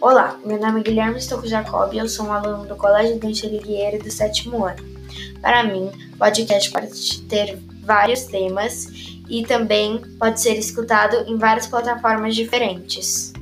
Olá, meu nome é Guilherme Estocco Jacob e eu sou um aluno do Colégio Dante Ligueira do sétimo ano. Para mim, podcast pode ter vários temas e também pode ser escutado em várias plataformas diferentes.